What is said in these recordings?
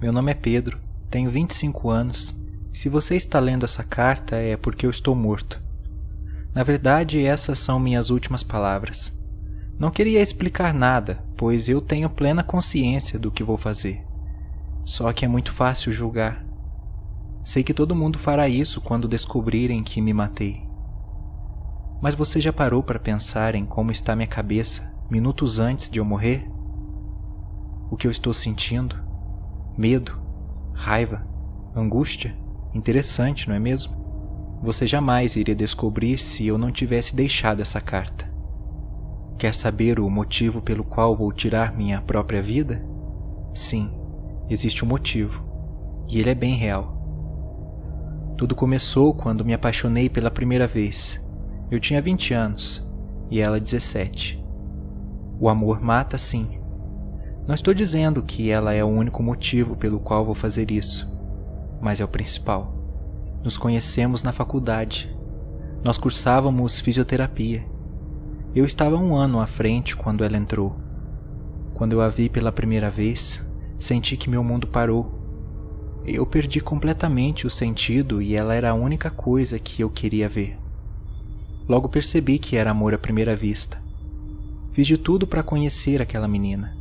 meu nome é Pedro, tenho 25 anos. Se você está lendo essa carta é porque eu estou morto. Na verdade, essas são minhas últimas palavras. Não queria explicar nada, pois eu tenho plena consciência do que vou fazer. Só que é muito fácil julgar. Sei que todo mundo fará isso quando descobrirem que me matei. Mas você já parou para pensar em como está minha cabeça minutos antes de eu morrer? O que eu estou sentindo? Medo? Raiva? Angústia? Interessante, não é mesmo? Você jamais iria descobrir se eu não tivesse deixado essa carta. Quer saber o motivo pelo qual vou tirar minha própria vida? Sim, existe um motivo, e ele é bem real. Tudo começou quando me apaixonei pela primeira vez. Eu tinha 20 anos e ela 17. O amor mata sim. Não estou dizendo que ela é o único motivo pelo qual vou fazer isso, mas é o principal. Nos conhecemos na faculdade. Nós cursávamos fisioterapia. Eu estava um ano à frente quando ela entrou. Quando eu a vi pela primeira vez, senti que meu mundo parou eu perdi completamente o sentido e ela era a única coisa que eu queria ver. Logo percebi que era amor à primeira vista. Fiz de tudo para conhecer aquela menina.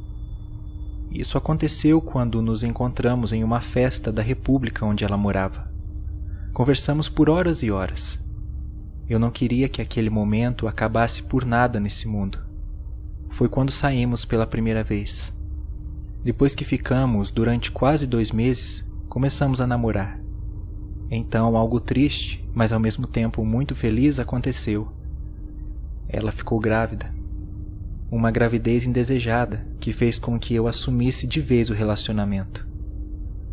Isso aconteceu quando nos encontramos em uma festa da República onde ela morava. Conversamos por horas e horas. Eu não queria que aquele momento acabasse por nada nesse mundo. Foi quando saímos pela primeira vez. Depois que ficamos durante quase dois meses, começamos a namorar. Então, algo triste, mas ao mesmo tempo muito feliz aconteceu. Ela ficou grávida. Uma gravidez indesejada que fez com que eu assumisse de vez o relacionamento.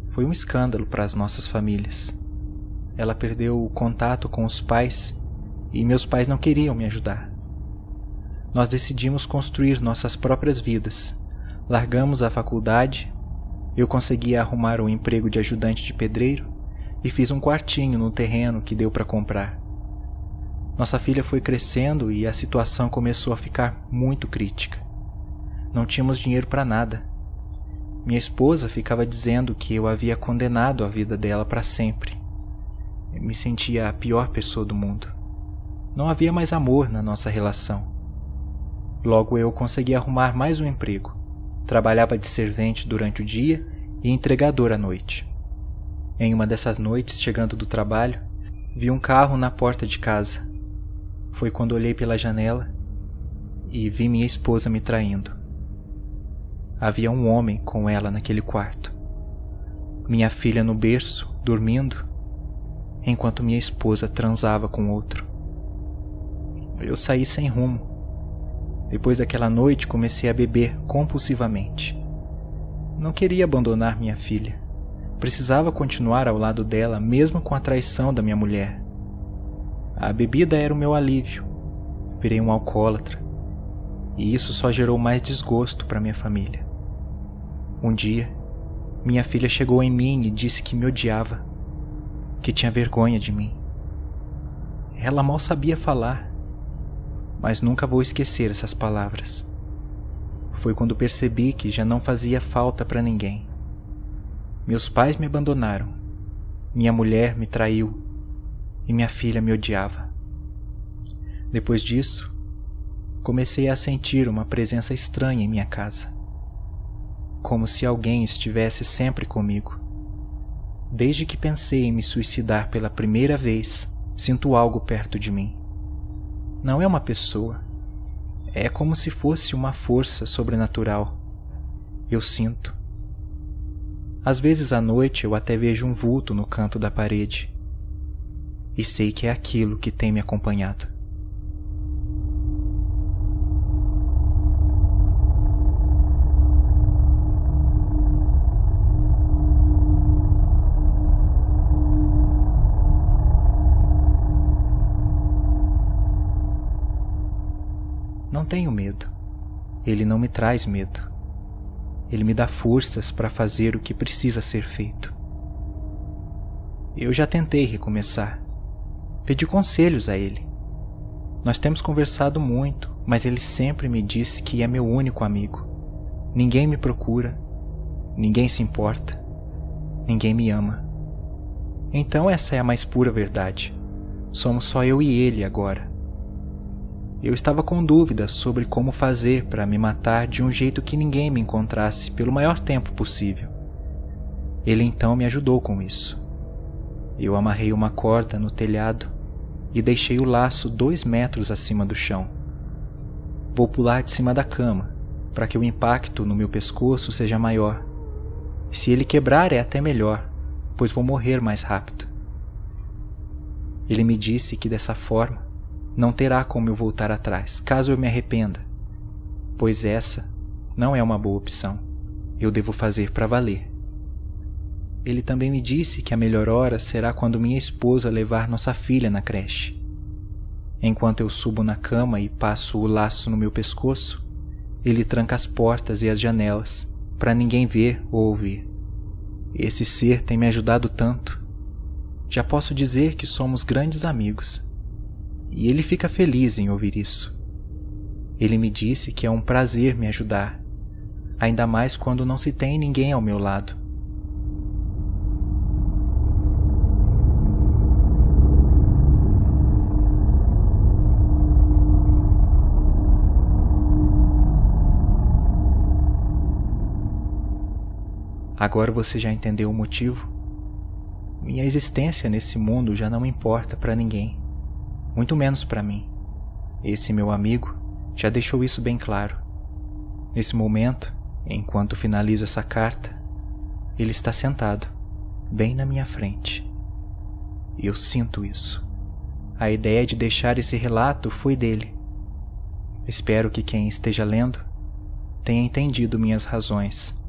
Foi um escândalo para as nossas famílias. Ela perdeu o contato com os pais e meus pais não queriam me ajudar. Nós decidimos construir nossas próprias vidas. Largamos a faculdade eu consegui arrumar um emprego de ajudante de pedreiro e fiz um quartinho no terreno que deu para comprar. Nossa filha foi crescendo e a situação começou a ficar muito crítica. Não tínhamos dinheiro para nada. Minha esposa ficava dizendo que eu havia condenado a vida dela para sempre. Eu me sentia a pior pessoa do mundo. Não havia mais amor na nossa relação. Logo eu consegui arrumar mais um emprego. Trabalhava de servente durante o dia e entregador à noite. Em uma dessas noites, chegando do trabalho, vi um carro na porta de casa. Foi quando olhei pela janela e vi minha esposa me traindo. Havia um homem com ela naquele quarto. Minha filha no berço, dormindo, enquanto minha esposa transava com outro. Eu saí sem rumo depois daquela noite, comecei a beber compulsivamente. Não queria abandonar minha filha. Precisava continuar ao lado dela, mesmo com a traição da minha mulher. A bebida era o meu alívio. Virei um alcoólatra. E isso só gerou mais desgosto para minha família. Um dia, minha filha chegou em mim e disse que me odiava, que tinha vergonha de mim. Ela mal sabia falar mas nunca vou esquecer essas palavras. Foi quando percebi que já não fazia falta para ninguém. Meus pais me abandonaram, minha mulher me traiu e minha filha me odiava. Depois disso, comecei a sentir uma presença estranha em minha casa, como se alguém estivesse sempre comigo. Desde que pensei em me suicidar pela primeira vez, sinto algo perto de mim. Não é uma pessoa. É como se fosse uma força sobrenatural. Eu sinto. Às vezes à noite eu até vejo um vulto no canto da parede. E sei que é aquilo que tem me acompanhado. Não tenho medo. Ele não me traz medo. Ele me dá forças para fazer o que precisa ser feito. Eu já tentei recomeçar. Pedi conselhos a ele. Nós temos conversado muito, mas ele sempre me diz que é meu único amigo. Ninguém me procura, ninguém se importa. ninguém me ama. Então essa é a mais pura verdade. Somos só eu e ele agora. Eu estava com dúvidas sobre como fazer para me matar de um jeito que ninguém me encontrasse pelo maior tempo possível. Ele então me ajudou com isso. Eu amarrei uma corda no telhado e deixei o laço dois metros acima do chão. Vou pular de cima da cama, para que o impacto no meu pescoço seja maior. Se ele quebrar é até melhor, pois vou morrer mais rápido. Ele me disse que dessa forma não terá como eu voltar atrás, caso eu me arrependa, pois essa não é uma boa opção. Eu devo fazer para valer. Ele também me disse que a melhor hora será quando minha esposa levar nossa filha na creche. Enquanto eu subo na cama e passo o laço no meu pescoço, ele tranca as portas e as janelas para ninguém ver ou ouvir. Esse ser tem me ajudado tanto. Já posso dizer que somos grandes amigos. E ele fica feliz em ouvir isso. Ele me disse que é um prazer me ajudar, ainda mais quando não se tem ninguém ao meu lado. Agora você já entendeu o motivo? Minha existência nesse mundo já não importa para ninguém, muito menos para mim. Esse meu amigo já deixou isso bem claro. Nesse momento, enquanto finalizo essa carta, ele está sentado, bem na minha frente. Eu sinto isso. A ideia de deixar esse relato foi dele. Espero que quem esteja lendo tenha entendido minhas razões